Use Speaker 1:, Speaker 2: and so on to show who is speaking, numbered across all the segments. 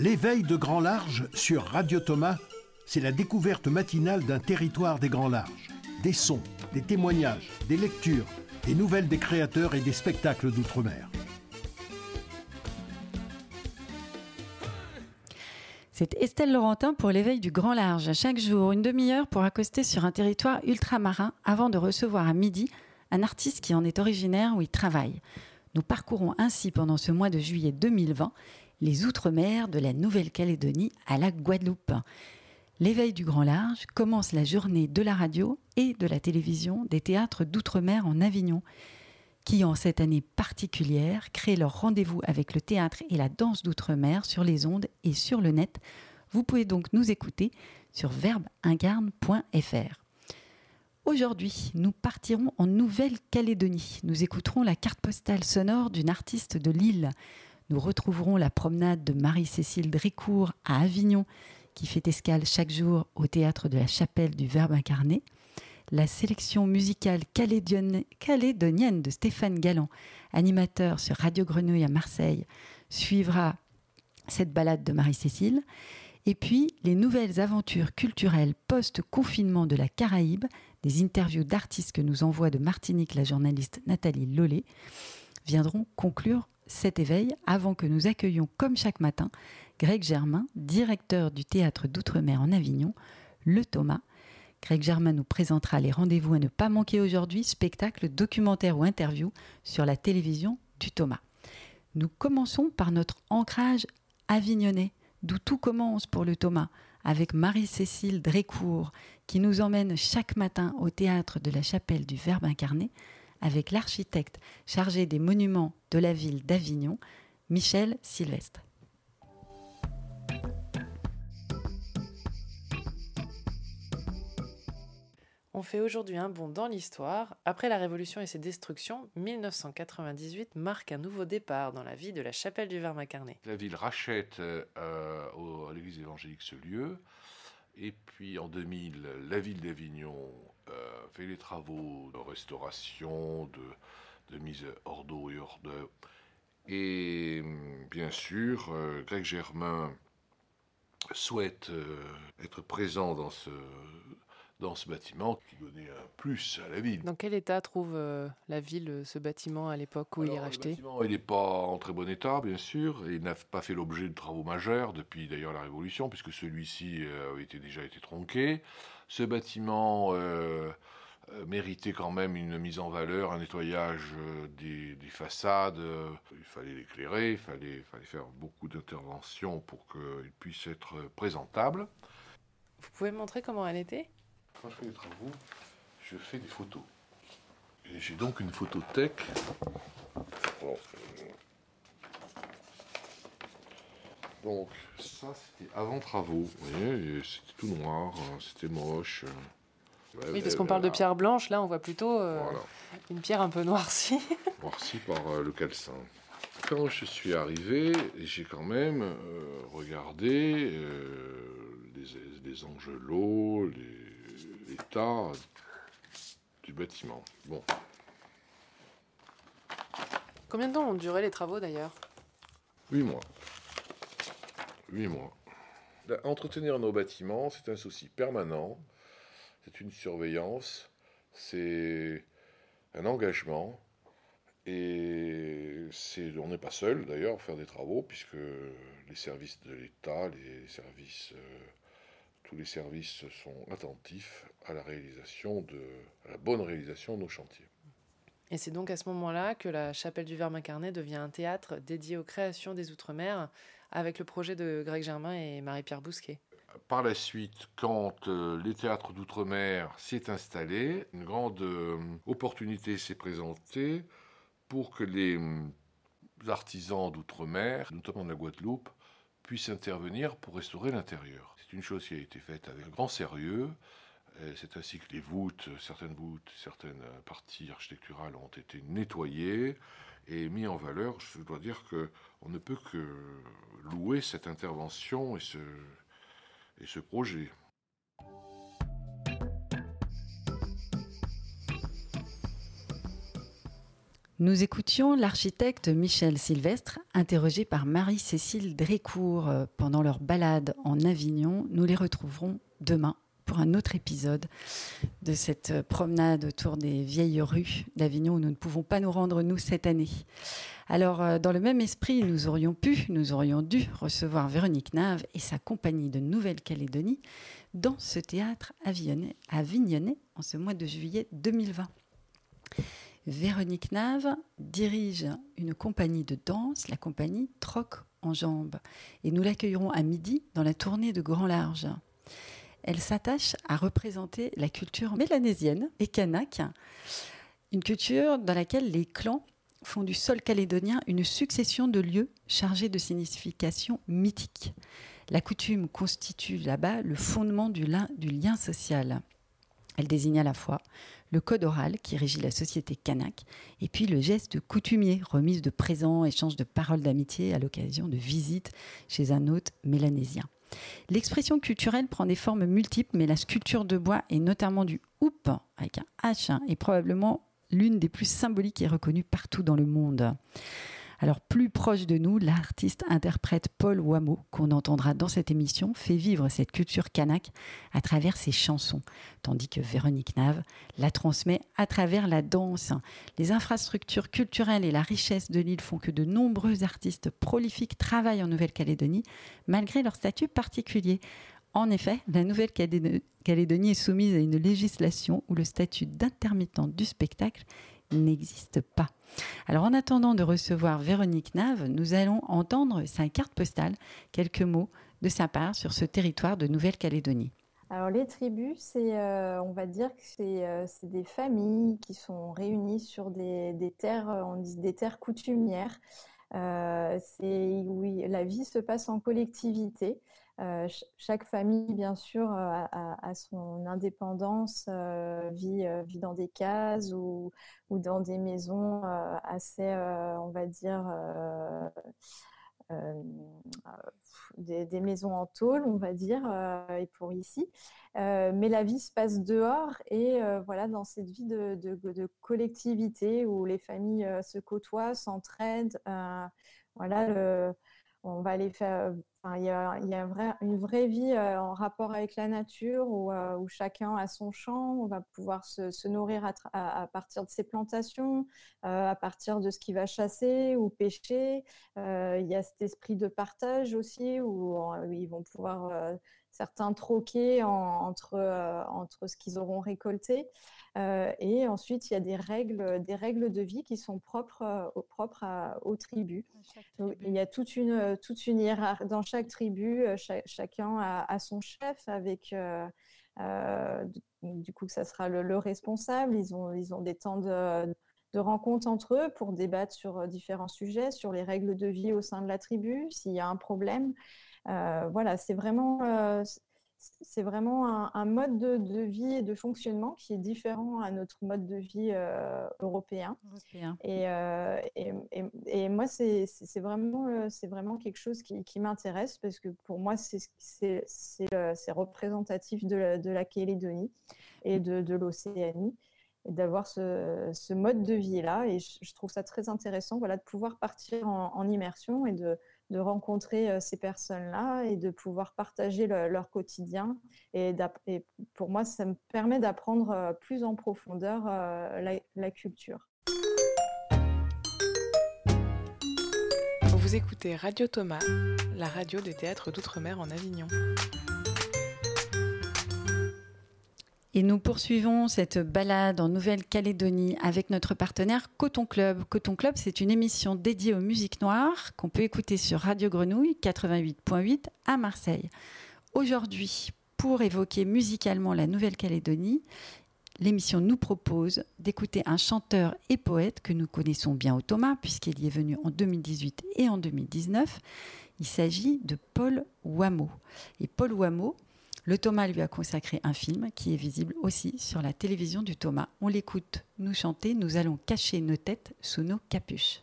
Speaker 1: L'éveil de Grand Large sur Radio Thomas, c'est la découverte matinale d'un territoire des Grands Larges. Des sons, des témoignages, des lectures, des nouvelles des créateurs et des spectacles d'outre-mer.
Speaker 2: C'est Estelle Laurentin pour l'éveil du grand large. Chaque jour, une demi-heure pour accoster sur un territoire ultramarin avant de recevoir à midi un artiste qui en est originaire où il travaille. Nous parcourons ainsi pendant ce mois de juillet 2020 les outre-mer de la Nouvelle-Calédonie à la Guadeloupe. L'éveil du grand large commence la journée de la radio et de la télévision des théâtres d'outre-mer en Avignon, qui en cette année particulière créent leur rendez-vous avec le théâtre et la danse d'outre-mer sur les ondes et sur le net. Vous pouvez donc nous écouter sur verbeingarne.fr. Aujourd'hui, nous partirons en Nouvelle-Calédonie. Nous écouterons la carte postale sonore d'une artiste de Lille. Nous retrouverons la promenade de Marie-Cécile Drécourt à Avignon, qui fait escale chaque jour au théâtre de la Chapelle du Verbe incarné. La sélection musicale calédonienne de Stéphane Galland, animateur sur Radio Grenouille à Marseille, suivra cette balade de Marie-Cécile. Et puis, les nouvelles aventures culturelles post-confinement de la Caraïbe, des interviews d'artistes que nous envoie de Martinique la journaliste Nathalie Lollet, viendront conclure cet éveil avant que nous accueillions, comme chaque matin, Greg Germain, directeur du théâtre d'outre-mer en Avignon, le Thomas. Greg Germain nous présentera les rendez-vous à ne pas manquer aujourd'hui, spectacles, documentaires ou interviews sur la télévision du Thomas. Nous commençons par notre ancrage avignonnais d'où tout commence pour le Thomas, avec Marie-Cécile Drécourt, qui nous emmène chaque matin au théâtre de la chapelle du Verbe incarné, avec l'architecte chargé des monuments de la ville d'Avignon, Michel Sylvestre.
Speaker 3: On fait aujourd'hui un bond dans l'histoire. Après la Révolution et ses destructions, 1998 marque un nouveau départ dans la vie de la chapelle du Verbe-Incarné.
Speaker 4: La ville rachète euh, à l'église évangélique ce lieu. Et puis en 2000, la ville d'Avignon euh, fait les travaux de restauration, de, mise hors d'eau et hors d'œuvre. Et bien sûr, euh, Greg Germain souhaite être présent dans ce, dans ce bâtiment qui donnait un plus à la ville.
Speaker 3: Dans quel état trouve euh, la ville euh, ce bâtiment à l'époque où il est racheté
Speaker 4: Le bâtiment, il n'est pas en très bon état, bien sûr. il n'a pas fait l'objet de travaux majeurs depuis d'ailleurs la Révolution, puisque celui-ci euh, avait été, déjà été tronqué. Ce bâtiment méritait quand même une mise en valeur, un nettoyage des, façades. il fallait l'éclairer, il fallait, fallait faire beaucoup d'interventions pour qu'il puisse être présentable.
Speaker 3: Vous pouvez me montrer comment elle était?
Speaker 4: Quand je fais des travaux, je fais des photos. Et j'ai donc une photothèque. Donc ça c'était avant travaux, vous voyez, c'était tout noir, hein, c'était moche.
Speaker 3: oui, parce qu'on parle de pierre blanche, là on voit plutôt euh, une pierre un peu noircie.
Speaker 4: noircie par euh, le calcin. Quand je suis arrivé, j'ai quand même euh, regardé les, les angelots, les, l'état du bâtiment. Bon.
Speaker 3: Combien de temps ont duré les travaux d'ailleurs?
Speaker 4: Huit mois. Huit mois. Entretenir nos bâtiments, c'est un souci permanent, c'est une surveillance, c'est un engagement, et on n'est pas seul d'ailleurs à faire des travaux, puisque les services de l'État, les services euh, tous les services sont attentifs à la réalisation de, la bonne réalisation de nos chantiers.
Speaker 3: Et c'est donc à ce moment-là que la Chapelle du Verbe incarné devient un théâtre dédié aux créations des Outre-mer, avec le projet de Greg Germain et Marie-Pierre Bousquet.
Speaker 4: Par la suite, quand euh, les théâtres d'outre-mer s'est installé, une grande euh, opportunité s'est présentée pour que les euh, artisans d'outre-mer, notamment de la Guadeloupe, puissent intervenir pour restaurer l'intérieur. Une chose qui a été faite avec grand sérieux. C'est ainsi que les voûtes, certaines voûtes, certaines parties architecturales ont été nettoyées et mises en valeur. Je dois dire qu'on ne peut que louer cette intervention et ce projet.
Speaker 2: Nous écoutions l'architecte Michel Sylvestre, interrogé par Marie-Cécile Drécourt euh, pendant leur balade en Avignon. Nous les retrouverons demain pour un autre épisode de cette promenade autour des vieilles rues d'Avignon où nous ne pouvons pas nous rendre, nous, cette année. Alors, euh, dans le même esprit, nous aurions pu, nous aurions dû recevoir Véronique Nave et sa compagnie de Nouvelle-Calédonie dans ce théâtre avignonnais en ce mois de juillet 2020. Véronique Nave dirige une compagnie de danse, la compagnie Troc en jambes, et nous l'accueillerons à midi dans la tournée de Grand Large. Elle s'attache à représenter la culture mélanésienne et kanak, une culture dans laquelle les clans font du sol calédonien une succession de lieux chargés de significations mythiques. La coutume constitue là-bas le fondement du lien social. Elle désigne à la fois le code oral qui régit la société kanak, et puis le geste coutumier, remise de présents, échange de paroles d'amitié à l'occasion de visites chez un hôte mélanésien. L'expression culturelle prend des formes multiples, mais la sculpture de bois, et notamment du hoop avec un H, hein, est probablement l'une des plus symboliques et reconnues partout dans le monde. Alors plus proche de nous, l'artiste-interprète Paul Wameau, qu'on entendra dans cette émission, fait vivre cette culture kanak à travers ses chansons, tandis que Véronique Nave la transmet à travers la danse. Les infrastructures culturelles et la richesse de l'île font que de nombreux artistes prolifiques travaillent en Nouvelle-Calédonie, malgré leur statut particulier. En effet, la Nouvelle-Calédonie est soumise à une législation où le statut d'intermittent du spectacle n'existe pas. Alors en attendant de recevoir Véronique Nave, nous allons entendre sa carte postale, quelques mots de sa part sur ce territoire de Nouvelle-Calédonie.
Speaker 5: Alors les tribus, c'est, euh, on va dire que c'est, euh, des familles qui sont réunies sur des, terres, on dit des terres coutumières. Euh, c'est où la vie se passe en collectivité. Euh, chaque famille, bien sûr, euh, a, son indépendance, euh, vit, vit, dans des cases ou, dans des maisons assez, on va dire, des, maisons en tôle, on va dire, et pour ici. mais la vie se passe dehors et voilà, dans cette vie de, collectivité où les familles se côtoient, s'entraident. voilà, on va aller faire il y a, une vraie vie euh, en rapport avec la nature euh, où, chacun a son champ, on va pouvoir se, nourrir à, partir de ses plantations, euh, à partir de ce qu'il va chasser ou pêcher. il y a cet esprit de partage aussi où, ils vont pouvoir certains troquer entre, entre ce qu'ils auront récolté. et ensuite, il y a des règles, des règles de vie qui sont propres, propres aux tribus. il y a toute une, toute une hiérarchie dans chaque tribu, euh, chacun a, son chef avec. Euh, euh, du coup, ça sera le, responsable. Ils ont, ils ont des temps de, de rencontres entre eux pour débattre sur différents sujets, sur les règles de vie au sein de la tribu, s'il y a un problème. voilà, c'est vraiment, c'est vraiment un, mode de, vie et de fonctionnement qui est différent à notre mode de vie euh, européen. Euh, et, et, et, moi, c'est vraiment, euh, vraiment quelque chose qui, m'intéresse parce que pour moi, c'est représentatif de la, de la Calédonie et de, de l'Océanie d'avoir ce, mode de vie-là. Et je, trouve ça très intéressant voilà, de pouvoir partir en, immersion et de, de rencontrer euh, ces personnes-là et de pouvoir partager leur quotidien. Et, pour moi, ça me permet d'apprendre euh, plus en profondeur euh, la, culture.
Speaker 3: Vous écoutez Radio Thomas, la radio des théâtres d'outre-mer en Avignon.
Speaker 2: Et nous poursuivons cette balade en Nouvelle-Calédonie avec notre partenaire Coton Club. Coton Club, c'est une émission dédiée aux musiques noires qu'on peut écouter sur Radio Grenouille 88.8 à Marseille. Aujourd'hui, pour évoquer musicalement la Nouvelle-Calédonie, l'émission nous propose d'écouter un chanteur et poète que nous connaissons bien au Thomas, puisqu'il y est venu en 2018 et en 2019. Il s'agit de Paul Wameau. Et Paul Wameau, le Thomas lui a consacré un film qui est visible aussi sur la télévision du Thomas. On l'écoute nous chanter, nous allons cacher nos têtes sous nos capuches.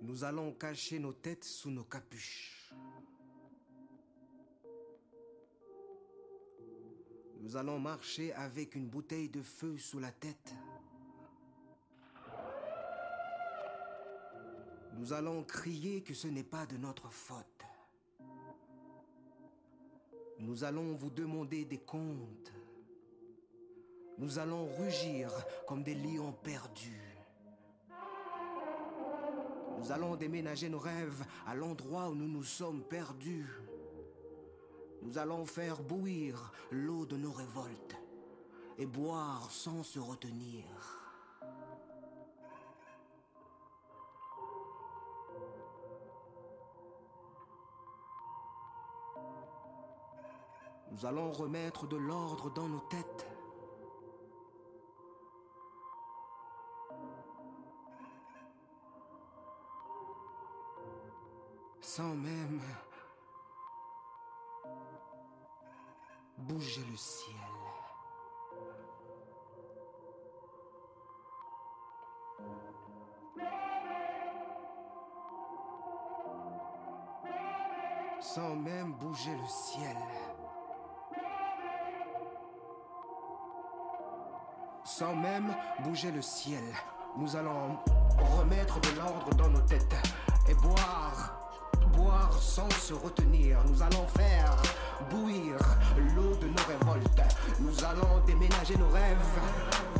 Speaker 6: Nous allons cacher nos têtes sous nos capuches. Nous allons marcher avec une bouteille de feu sous la tête. Nous allons crier que ce n'est pas de notre faute. Nous allons vous demander des comptes. Nous allons rugir comme des lions perdus. Nous allons déménager nos rêves à l'endroit où nous nous sommes perdus. Nous allons faire bouillir l'eau de nos révoltes et boire sans se retenir. Nous allons remettre de l'ordre dans nos têtes. Sans même bouger le ciel. Sans même bouger le ciel. Sans même bouger le ciel, nous allons remettre de l'ordre dans nos têtes et boire, boire sans se retenir. Nous allons faire bouillir l'eau de nos révoltes. Nous allons déménager nos rêves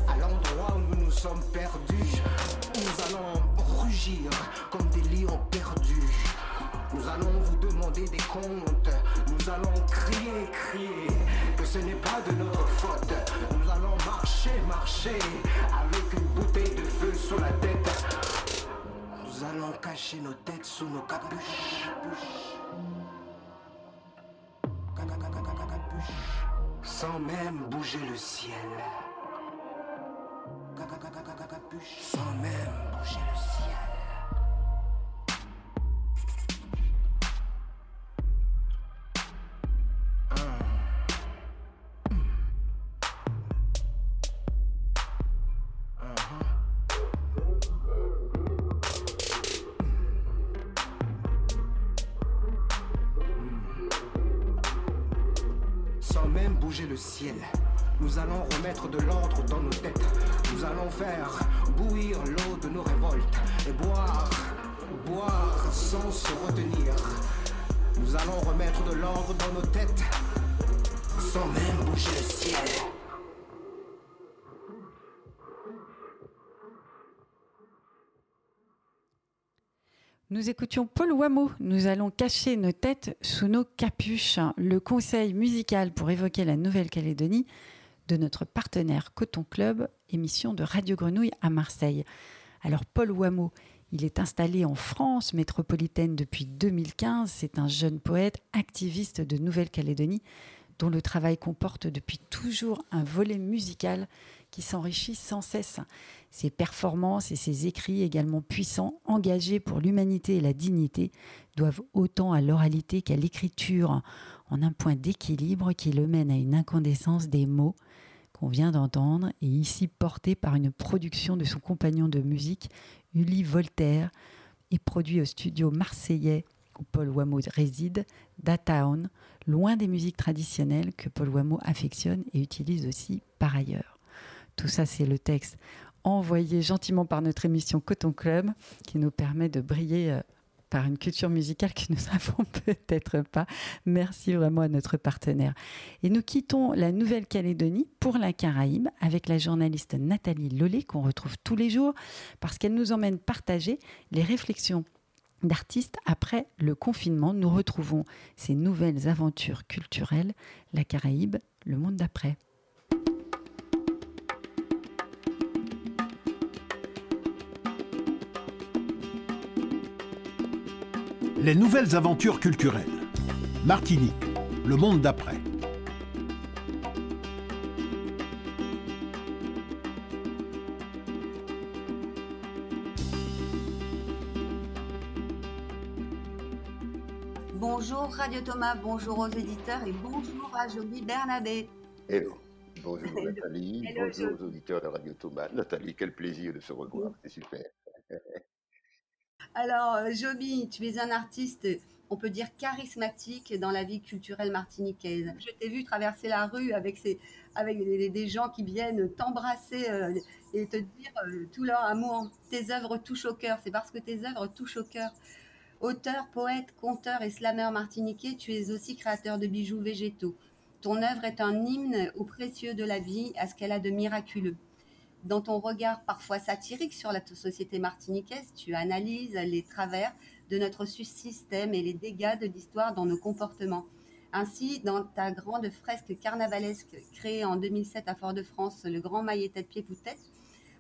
Speaker 6: à l'endroit où nous nous sommes perdus. Nous allons rugir comme des lions perdus. Nous allons vous demander des comptes. Nous allons crier, crier que ce n'est pas de notre faute. Nous allons marcher, marcher avec une bouteille de feu sur la tête. Nous allons cacher nos têtes sous nos capuches. Sans même bouger le ciel. Sans même bouger le ciel. Nous allons remettre de l'ordre dans nos têtes. Nous allons faire bouillir l'eau de nos révoltes et boire, boire sans se retenir. Nous allons remettre de l'ordre dans nos têtes sans même bouger le ciel.
Speaker 2: Nous écoutions Paul Wameau. Nous allons cacher nos têtes sous nos capuches. Le conseil musical pour évoquer la Nouvelle-Calédonie de notre partenaire Coton Club, émission de Radio Grenouille à Marseille. Alors Paul Wameau, il est installé en France métropolitaine depuis 2015. C'est un jeune poète activiste de Nouvelle-Calédonie dont le travail comporte depuis toujours un volet musical qui s'enrichit sans cesse. Ses performances et ses écrits également puissants, engagés pour l'humanité et la dignité, doivent autant à l'oralité qu'à l'écriture, en un point d'équilibre qui le mène à une incandescence des mots qu'on vient d'entendre et ici porté par une production de son compagnon de musique, Uli Voltaire, et produit au studio marseillais où Paul Wameau réside, Datown, loin des musiques traditionnelles que Paul Wameau affectionne et utilise aussi par ailleurs. Tout ça, c'est le texte envoyé gentiment par notre émission Coton Club, qui nous permet de briller par une culture musicale que nous n'avons peut-être pas. Merci vraiment à notre partenaire. Et nous quittons la Nouvelle-Calédonie pour la Caraïbe avec la journaliste Nathalie Lollet, qu'on retrouve tous les jours, parce qu'elle nous emmène partager les réflexions d'artistes après le confinement. Nous retrouvons ces nouvelles aventures culturelles, la Caraïbe, le monde d'après.
Speaker 1: Les nouvelles aventures culturelles. Martinique, le monde d'après.
Speaker 7: Bonjour Radio Thomas, bonjour aux éditeurs et bonjour à Joby Bernabé.
Speaker 8: Hello. Bonjour Nathalie,
Speaker 7: Hello,
Speaker 8: bonjour aux auditeurs de Radio Thomas. Nathalie, quel plaisir de se revoir, c'est super.
Speaker 7: Alors, euh, Joby, tu es un artiste, on peut dire charismatique dans la vie culturelle martiniquaise. Je t'ai vu traverser la rue avec, des, gens qui viennent t'embrasser euh, et te dire euh, tout leur amour. Tes œuvres touchent au cœur. C'est parce que tes œuvres touchent au cœur. Auteur, poète, conteur et slameur martiniquais, tu es aussi créateur de bijoux végétaux. Ton œuvre est un hymne au précieux de la vie, à ce qu'elle a de miraculeux. Dans ton regard parfois satirique sur la société martiniquaise, tu analyses les travers de notre système et les dégâts de l'histoire dans nos comportements. Ainsi, dans ta grande fresque carnavalesque créée en 2007 à Fort-de-France, le Grand Maillet Tête-Pied Poutette,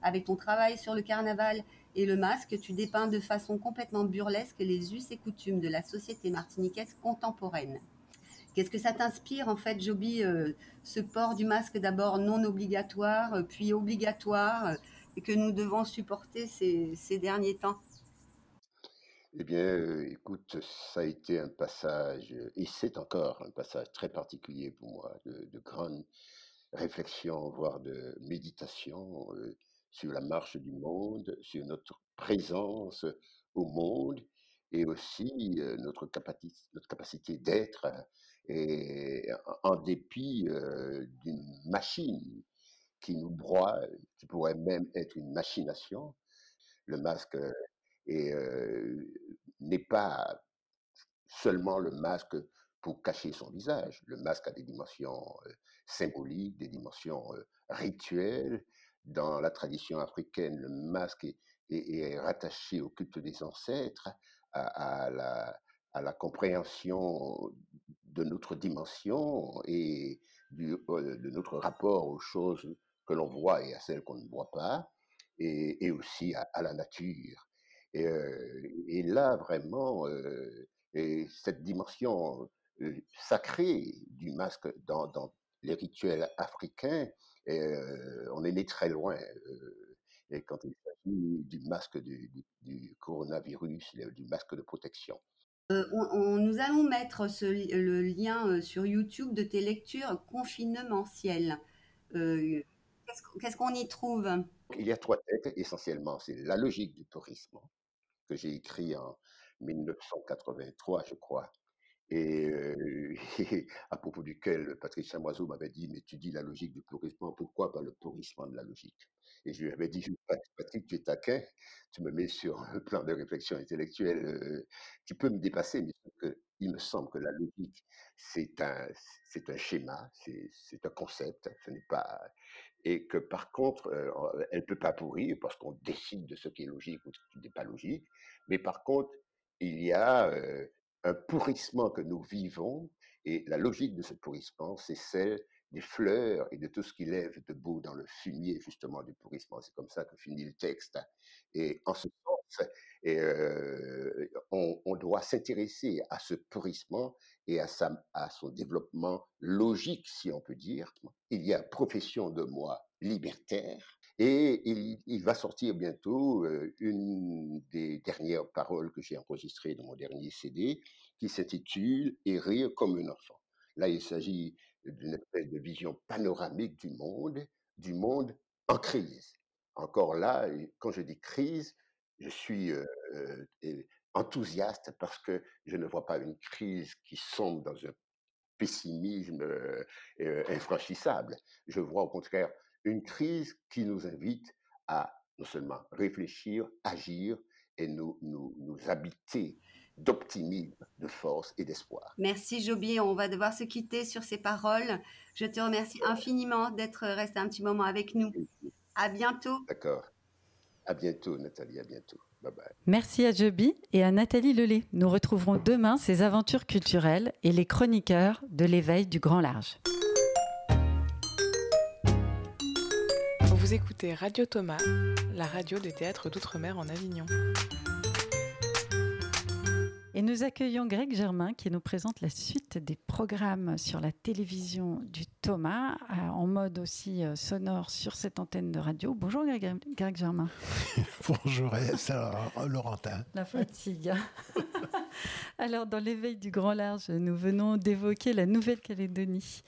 Speaker 7: avec ton travail sur le carnaval et le masque, tu dépeins de façon complètement burlesque les us et coutumes de la société martiniquaise contemporaine. Qu'est-ce que ça t'inspire en fait, Joby, euh, ce port du masque d'abord non obligatoire, euh, puis obligatoire, euh, et que nous devons supporter ces, derniers temps?
Speaker 8: Eh bien, écoute, ça a été un passage, et c'est encore un passage très particulier pour moi, de, de grande réflexion, voire de méditation sur la marche du monde, sur notre présence au monde et aussi notre, capacité, notre capacité d'être et en dépit d'une machine qui nous broie, qui pourrait même être une machination, le masque n'est pas seulement le masque pour cacher son visage. Le masque a des dimensions symboliques, des dimensions rituelles. Dans la tradition africaine, le masque est, rattaché au culte des ancêtres, à, la, compréhension de notre dimension et euh, de notre rapport aux choses que l'on voit et à celles qu'on ne voit pas, et, aussi à, la nature. Et, euh, là, vraiment, euh, et cette dimension sacrée du masque dans, les rituels africains, on est né très loin. et quand il s'agit du masque du coronavirus, du masque de protection.
Speaker 7: Euh, on, nous allons mettre le lien euh, sur YouTube de tes lectures confinementielles. Euh, qu'est-ce qu'on y trouve?
Speaker 8: Il y a trois textes essentiellement. C'est La logique du tourisme que j'ai écrit en 1983, je crois et, à propos duquel Patrick Chamoiseau m'avait dit, mais tu dis la logique du pourrissement, pourquoi pas le pourrissement de la logique? Et je lui avais dit, Patrick, tu es taquin, tu me mets sur un plan de réflexion intellectuelle qui peut me dépasser, mais il me semble que la logique, c'est un, c'est un schéma, c'est un concept, ce n'est pas... Et que par contre, elle ne peut pas pourrir parce qu'on décide de ce qui est logique ou ce qui n'est pas logique, mais par contre, il y a un pourrissement que nous vivons, et la logique de ce pourrissement, c'est celle des fleurs et de tout ce qui lève de beau dans le fumier, justement, du pourrissement. C'est comme ça que finit le texte. Et en ce sens, euh, on, doit s'intéresser à ce pourrissement et à son développement logique, si on peut dire. Il y a profession de moi libertaire, et il, va sortir bientôt une des dernières paroles que j'ai enregistrées dans mon dernier CD, qui s'intitule Et rire comme un enfant. Là, il s'agit d'une espèce de vision panoramique du monde, du monde en crise. Encore là, quand je dis crise, je suis enthousiaste parce que je ne vois pas une crise qui sombre dans un pessimisme infranchissable. Je vois au contraire une crise qui nous invite à non seulement réfléchir, agir et nous, nous, nous habiter d'optimisme, de force et d'espoir.
Speaker 7: Merci Joby, on va devoir se quitter sur ces paroles. Je te remercie infiniment d'être resté un petit moment avec nous. À bientôt.
Speaker 8: D'accord. À bientôt Nathalie, à bientôt. Bye bye.
Speaker 2: Merci à Joby et à Nathalie Lelay. Nous retrouverons demain ses aventures culturelles et les chroniqueurs de l'éveil du grand large.
Speaker 3: Écoutez Radio Thomas, la radio des théâtres d'outre-mer en Avignon.
Speaker 2: Et nous accueillons Greg Germain qui nous présente la suite des programmes sur la télévision du Thomas, euh, en mode aussi euh, sonore sur cette antenne de radio. Bonjour Greg, Greg Germain.
Speaker 1: Bonjour, c'est Laurentin.
Speaker 2: La fatigue. Alors, dans l'éveil du grand large, nous venons d'évoquer la Nouvelle-Calédonie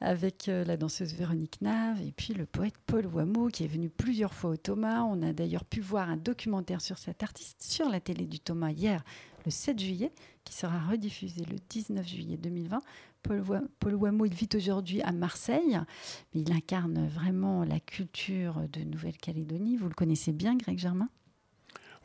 Speaker 2: avec euh, la danseuse Véronique Nave et puis le poète Paul Wameau qui est venu plusieurs fois au Thomas. On a d'ailleurs pu voir un documentaire sur cet artiste sur la télé du Thomas hier, le 7 juillet, qui sera rediffusé le 19 juillet 2020. Paul, Paul Wameau, il vit aujourd'hui à Marseille, mais il incarne vraiment la culture de Nouvelle-Calédonie. Vous le connaissez bien, Greg Germain?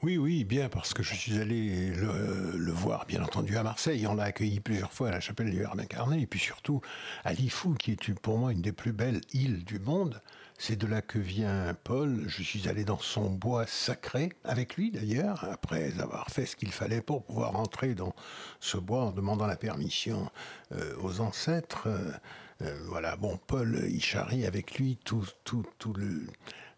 Speaker 1: Oui, oui, bien, parce que je suis allé le, voir, bien entendu, à Marseille. On l'a accueilli plusieurs fois à la chapelle du Verbe incarné, et puis surtout à Lifou, qui est pour moi une des plus belles îles du monde. C'est de là que vient Paul. Je suis allé dans son bois sacré, avec lui d'ailleurs, après avoir fait ce qu'il fallait pour pouvoir entrer dans ce bois en demandant la permission euh, aux ancêtres. Euh, euh, voilà, bon, Paul, il charrie avec lui tout, tout, tout le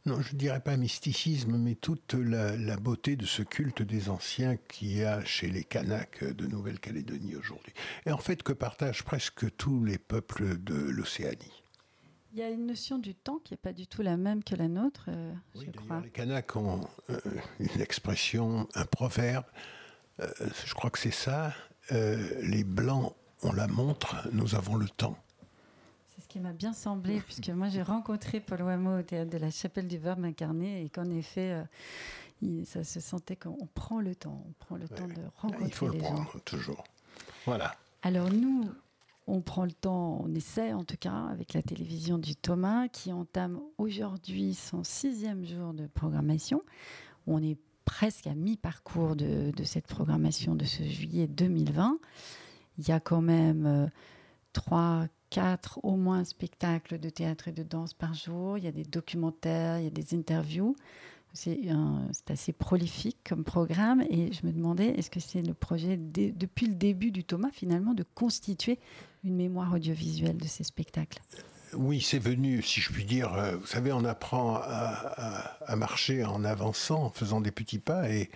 Speaker 1: non, je ne dirais pas mysticisme, mais toute la, beauté de ce culte des anciens qu'il y a chez les Kanaks de Nouvelle-Calédonie aujourd'hui. Et en fait, que partagent presque tous les peuples de l'Océanie.
Speaker 2: Il y a une notion du temps qui n'est pas du tout la même que la nôtre, euh, je crois.
Speaker 1: Les Kanaks ont euh, une expression, un proverbe, euh, je crois que c'est ça, les Blancs ont la montre, nous avons le temps
Speaker 2: qui m'a bien semblé, puisque moi j'ai rencontré Paul Wameau au théâtre de la Chapelle du Verbe incarné, et qu'en effet, ça se sentait qu'on prend le temps, on prend le temps de rencontrer
Speaker 1: Il faut
Speaker 2: le
Speaker 1: prendre, toujours. Voilà.
Speaker 2: Alors nous, on prend le temps, on essaie en tout cas, avec la télévision du Thomas, qui entame aujourd'hui son sixième jour de programmation. On est presque à mi-parcours de, cette programmation de ce juillet 2020. Il y a quand même euh, trois, quatre au moins spectacles de théâtre et de danse par jour. Il y a des documentaires, il y a des interviews. C'est assez prolifique comme programme et je me demandais, est-ce que c'est le projet depuis le début du Thomas finalement de constituer une mémoire audiovisuelle de ces spectacles
Speaker 1: oui, c'est venu, si je puis dire. Euh, vous savez, on apprend à, à, marcher en avançant, en faisant des petits pas. Et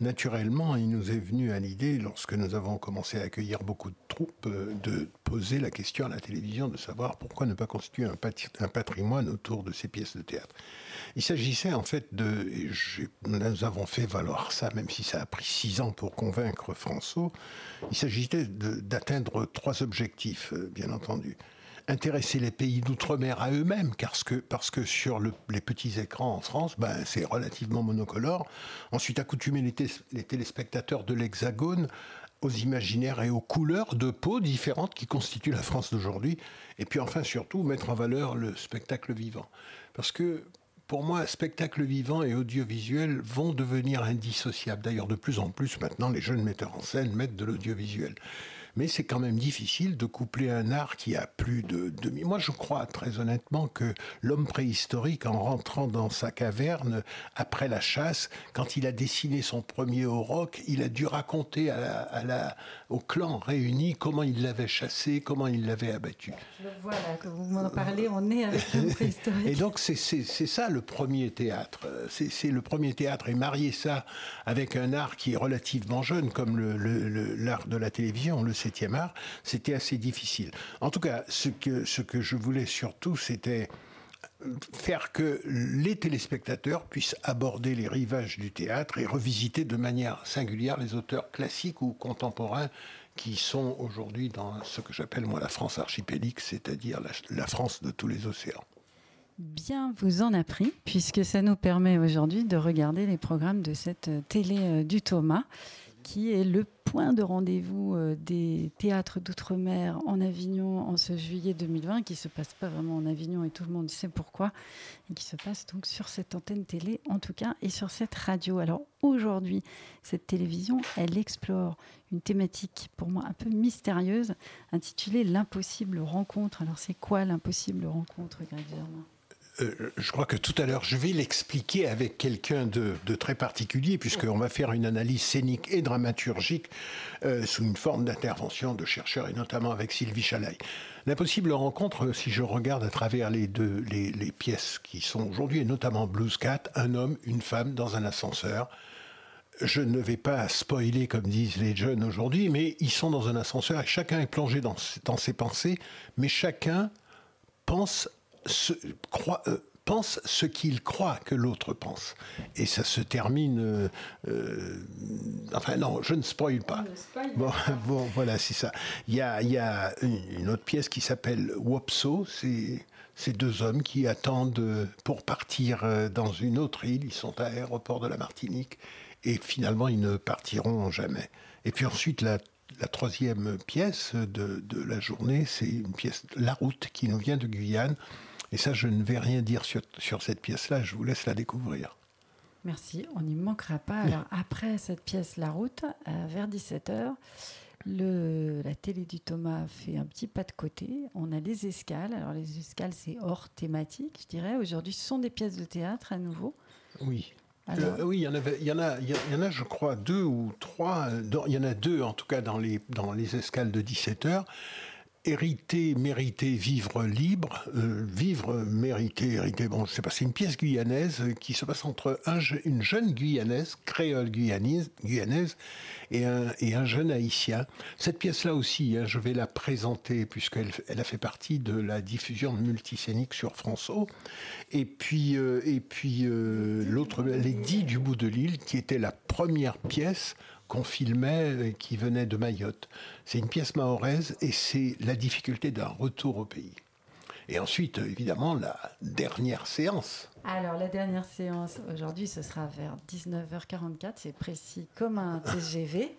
Speaker 1: naturellement, il nous est venu à l'idée, lorsque nous avons commencé à accueillir beaucoup de troupes, euh, de poser la question à la télévision de savoir pourquoi ne pas constituer un patrimoine autour de ces pièces de théâtre. Il s'agissait en fait de, nous avons fait valoir ça, même si ça a pris six ans pour convaincre François, il s'agissait d'atteindre trois objectifs, euh, bien entendu intéresser les pays d'outre-mer à eux-mêmes, parce que, parce que sur les petits écrans en France, ben, c'est relativement monocolore. Ensuite, accoutumer les, les téléspectateurs de l'Hexagone aux imaginaires et aux couleurs de peau différentes qui constituent la France d'aujourd'hui. Et puis enfin, surtout, mettre en valeur le spectacle vivant. Parce que pour moi, spectacle vivant et audiovisuel vont devenir indissociables. D'ailleurs, de plus en plus, maintenant, les jeunes metteurs en scène mettent de l'audiovisuel mais c'est quand même difficile de coupler un art qui a plus de demi. Moi, je crois très honnêtement que l'homme préhistorique, en rentrant dans sa caverne après la chasse, quand il a dessiné son premier auroch, il a dû raconter à la, au clan réuni comment il l'avait chassé, comment il l'avait abattu.
Speaker 2: Voilà, que vous m'en parlez, on est avec l'homme préhistorique.
Speaker 1: Et donc, c'est ça le premier théâtre. C'est le premier théâtre. Et marier ça avec un art qui est relativement jeune, comme l'art le, de la télévision, le c'était assez difficile. En tout cas, ce que, je voulais surtout, c'était faire que les téléspectateurs puissent aborder les rivages du théâtre et revisiter de manière singulière les auteurs classiques ou contemporains qui sont aujourd'hui dans ce que j'appelle moi la France archipélique, c'est-à-dire la, la, France de tous les océans.
Speaker 2: Bien vous en a pris, puisque ça nous permet aujourd'hui de regarder les programmes de cette télé euh, du Thomas qui est le point de rendez-vous euh, des théâtres d'outre-mer en Avignon en ce juillet 2020, qui se passe pas vraiment en Avignon et tout le monde sait pourquoi, et qui se passe donc sur cette antenne télé en tout cas et sur cette radio. Alors aujourd'hui, cette télévision, elle explore une thématique pour moi un peu mystérieuse, intitulée L'impossible rencontre. Alors c'est quoi l'impossible rencontre, Greg Germain
Speaker 1: euh, je crois que tout à l'heure, je vais l'expliquer avec quelqu'un de, très particulier, puisqu'on va faire une analyse scénique et dramaturgique euh, sous une forme d'intervention de chercheurs, et notamment avec Sylvie Chalaï. L'impossible rencontre, si je regarde à travers les deux pièces qui sont aujourd'hui, et notamment Blues Cat, un homme, une femme dans un ascenseur, je ne vais pas spoiler comme disent les jeunes aujourd'hui, mais ils sont dans un ascenseur chacun est plongé dans, dans ses pensées, mais chacun pense, ce, croit, euh, pense ce qu'il croit que l'autre pense. Et ça se termine. Euh, euh, enfin, non, je ne spoil pas. Bon, bon, voilà, c'est ça. Il y a, y a une autre pièce qui s'appelle Wopso. C'est ces deux hommes qui attendent pour partir dans une autre île. Ils sont à l'aéroport de la Martinique et finalement ils ne partiront jamais. Et puis ensuite, la, troisième pièce de, de la journée, c'est une pièce La Route qui nous vient de Guyane. Et ça, je ne vais rien dire sur, sur cette pièce-là, je vous laisse la découvrir.
Speaker 2: Merci, on n'y manquera pas. Alors après cette pièce La Route, euh, vers 17h, le, la télé du Thomas fait un petit pas de côté. On a les escales. Alors les escales, c'est hors thématique, je dirais. Aujourd'hui, ce sont des pièces de théâtre à nouveau.
Speaker 1: Oui. Euh, oui, il y en avait, il y en a, il y en a, je crois, deux ou trois. il y en a deux, en tout cas, dans les, dans les escales de 17 heures hériter, mériter, vivre libre, euh, vivre, mériter, hériter. Bon, je sais pas, c'est une pièce guyanaise qui se passe entre un, une jeune guyanaise, créole guyanaise, guyanaise et, un, jeune haïtien. Cette pièce-là aussi, hein, je vais la présenter puisqu'elle elle a fait partie de la diffusion multisénique sur François. Et puis, euh, et puis euh, l'autre, Les Dix du bout de l'île, qui était la première pièce qu'on filmait qui venait de Mayotte. C'est une pièce mahoraise et c'est la difficulté d'un retour au pays. Et ensuite, évidemment, la dernière séance.
Speaker 2: Alors, la dernière séance, aujourd'hui, ce sera vers 19h44, c'est précis comme un TGV,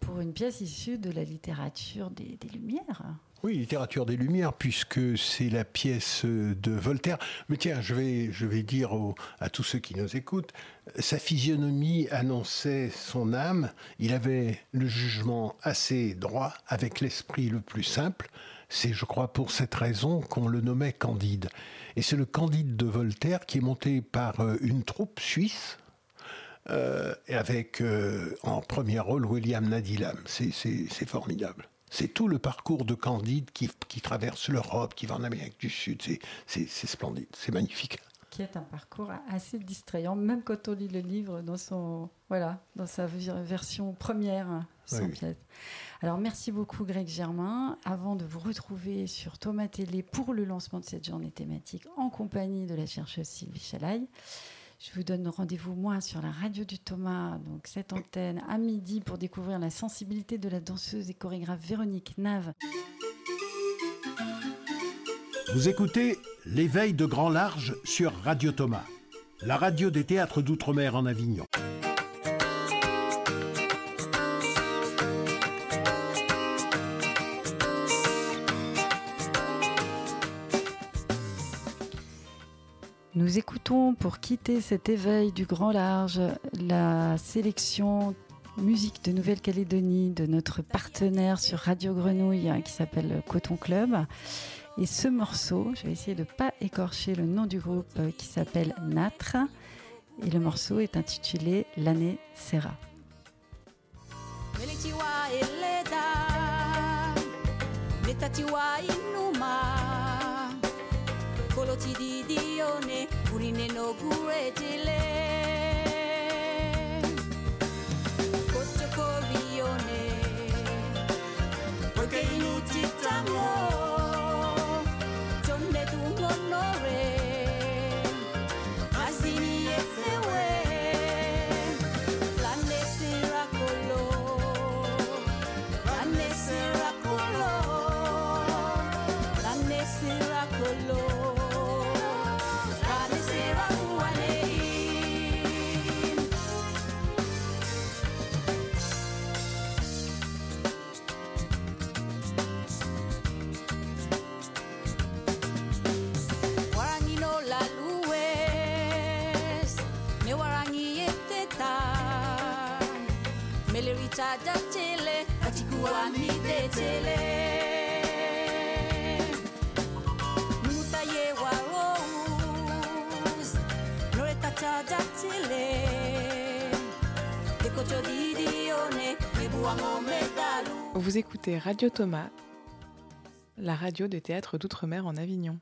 Speaker 2: pour une pièce issue de la littérature des Lumières.
Speaker 1: Oui, littérature des Lumières, puisque c'est la pièce de Voltaire. Mais tiens, je vais, je vais dire à tous ceux qui nous écoutent, sa physionomie annonçait son âme. Il avait le jugement assez droit, avec l'esprit le plus simple. C'est, je crois, pour cette raison qu'on le nommait Candide. Et c'est le Candide de Voltaire qui est monté par euh, une troupe suisse, euh, avec euh, en premier rôle William Nadilam. C'est formidable. C'est tout le parcours de Candide qui, traverse l'Europe, qui va en Amérique du Sud. C'est splendide, c'est magnifique.
Speaker 2: Qui est un parcours assez distrayant, même quand on lit le livre dans, son, voilà, dans sa version première, sans Alors merci beaucoup Greg Germain. Avant de vous retrouver sur Thomas Télé pour le lancement de cette journée thématique en compagnie de la chercheuse Sylvie Chalaille, je vous donne rendez-vous, moi, sur la radio du Thomas, donc cette antenne, à midi, pour découvrir la sensibilité de la danseuse et chorégraphe Véronique Nave.
Speaker 1: Vous écoutez L'éveil de grand large sur Radio Thomas, la radio des théâtres d'outre-mer en Avignon.
Speaker 2: Nous écoutons pour quitter cet éveil du grand large la sélection musique de Nouvelle-Calédonie de notre partenaire sur Radio Grenouille hein, qui s'appelle Coton Club. Et ce morceau, je vais essayer de ne pas écorcher le nom du groupe euh, qui s'appelle Natre. Et le morceau est intitulé L'année Serra. Olochidi dione, Urine no gure chile.
Speaker 9: Vous écoutez Radio Thomas, la radio des théâtres d'outre-mer en Avignon.